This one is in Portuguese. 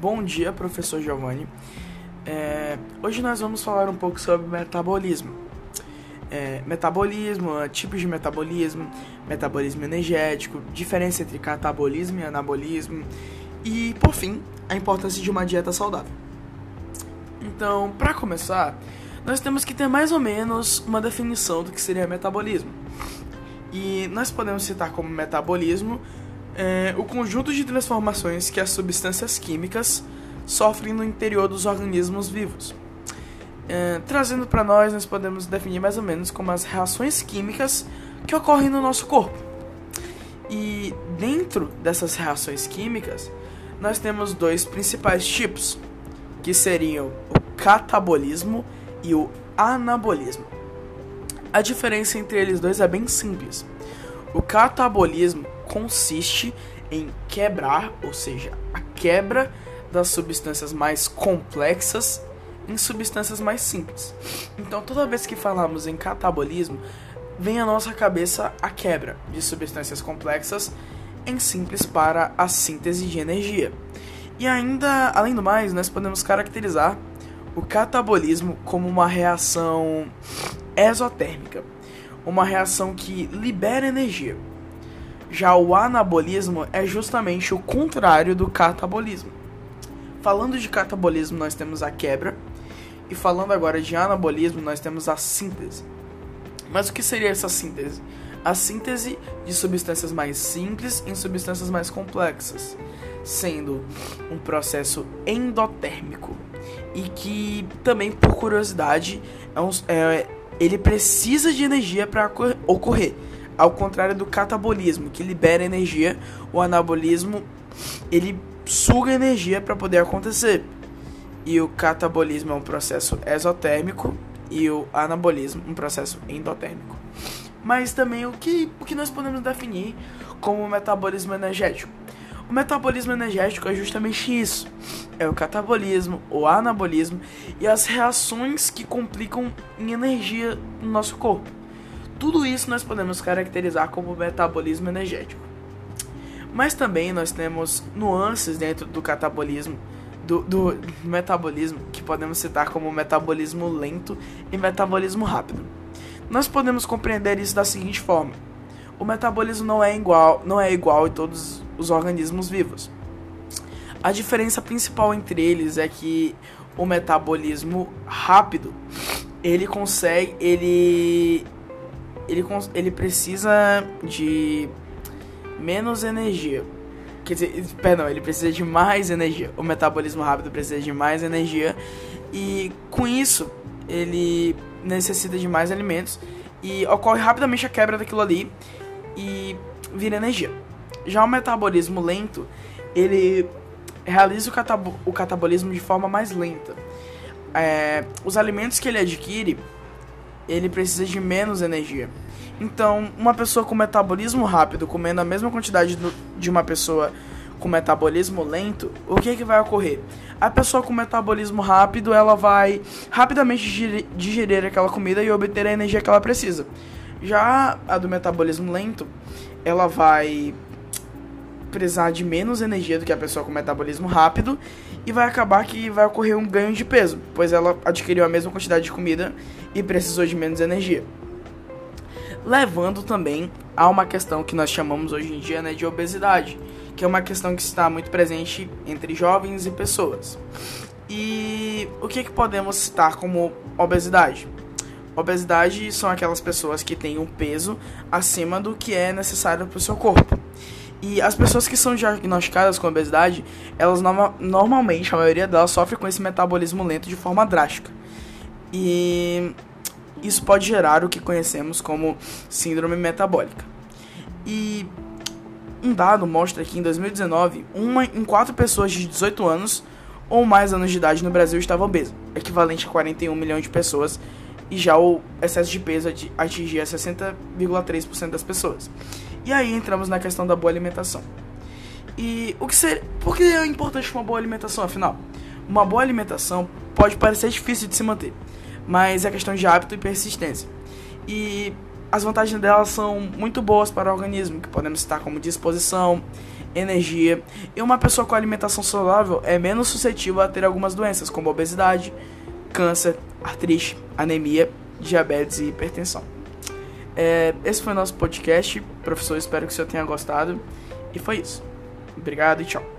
Bom dia, professor Giovanni. É, hoje nós vamos falar um pouco sobre metabolismo. É, metabolismo, tipos de metabolismo, metabolismo energético, diferença entre catabolismo e anabolismo e, por fim, a importância de uma dieta saudável. Então, para começar, nós temos que ter mais ou menos uma definição do que seria metabolismo. E nós podemos citar como metabolismo é, o conjunto de transformações que as substâncias químicas sofrem no interior dos organismos vivos. É, trazendo para nós, nós podemos definir mais ou menos como as reações químicas que ocorrem no nosso corpo. E dentro dessas reações químicas, nós temos dois principais tipos, que seriam o catabolismo e o anabolismo. A diferença entre eles dois é bem simples. O catabolismo consiste em quebrar, ou seja, a quebra das substâncias mais complexas em substâncias mais simples. Então, toda vez que falamos em catabolismo, vem à nossa cabeça a quebra de substâncias complexas em simples para a síntese de energia. E ainda, além do mais, nós podemos caracterizar o catabolismo como uma reação exotérmica, uma reação que libera energia. Já o anabolismo é justamente o contrário do catabolismo. Falando de catabolismo, nós temos a quebra, e falando agora de anabolismo, nós temos a síntese. Mas o que seria essa síntese? A síntese de substâncias mais simples em substâncias mais complexas, sendo um processo endotérmico e que também, por curiosidade, é um, é, ele precisa de energia para ocorrer. Ao contrário do catabolismo, que libera energia, o anabolismo ele suga energia para poder acontecer. E o catabolismo é um processo exotérmico e o anabolismo um processo endotérmico. Mas também o que, o que nós podemos definir como metabolismo energético? O metabolismo energético é justamente isso: é o catabolismo, o anabolismo e as reações que complicam em energia no nosso corpo. Tudo isso nós podemos caracterizar como metabolismo energético. Mas também nós temos nuances dentro do catabolismo, do, do metabolismo, que podemos citar como metabolismo lento e metabolismo rápido. Nós podemos compreender isso da seguinte forma: o metabolismo não é igual, não é igual em todos os organismos vivos. A diferença principal entre eles é que o metabolismo rápido ele consegue ele ele, ele precisa de menos energia. Quer dizer, perdão, ele precisa de mais energia. O metabolismo rápido precisa de mais energia. E com isso, ele necessita de mais alimentos. E ocorre rapidamente a quebra daquilo ali. E vira energia. Já o metabolismo lento, ele realiza o, catabo o catabolismo de forma mais lenta. É, os alimentos que ele adquire ele precisa de menos energia. Então, uma pessoa com metabolismo rápido comendo a mesma quantidade do, de uma pessoa com metabolismo lento, o que, que vai ocorrer? A pessoa com metabolismo rápido, ela vai rapidamente digerir, aquela comida e obter a energia que ela precisa. Já a do metabolismo lento, ela vai precisar de menos energia do que a pessoa com metabolismo rápido e vai acabar que vai ocorrer um ganho de peso, pois ela adquiriu a mesma quantidade de comida e precisou de menos energia. Levando também a uma questão que nós chamamos hoje em dia né, de obesidade, que é uma questão que está muito presente entre jovens e pessoas. E o que, que podemos citar como obesidade? Obesidade são aquelas pessoas que têm um peso acima do que é necessário para o seu corpo. E as pessoas que são diagnosticadas com obesidade, elas norma normalmente, a maioria delas sofre com esse metabolismo lento de forma drástica. E isso pode gerar o que conhecemos como síndrome metabólica. E um dado mostra que em 2019, uma em quatro pessoas de 18 anos ou mais anos de idade no Brasil estava obesa, equivalente a 41 milhões de pessoas, e já o excesso de peso atingia 60,3% das pessoas. E aí entramos na questão da boa alimentação. E o que ser, por que é importante uma boa alimentação, afinal? Uma boa alimentação pode parecer difícil de se manter, mas é questão de hábito e persistência. E as vantagens delas são muito boas para o organismo, que podemos citar como disposição, energia. E uma pessoa com alimentação saudável é menos suscetível a ter algumas doenças, como obesidade, câncer, artrite, anemia, diabetes e hipertensão. É, esse foi o nosso podcast. Professor, espero que o senhor tenha gostado. E foi isso. Obrigado e tchau.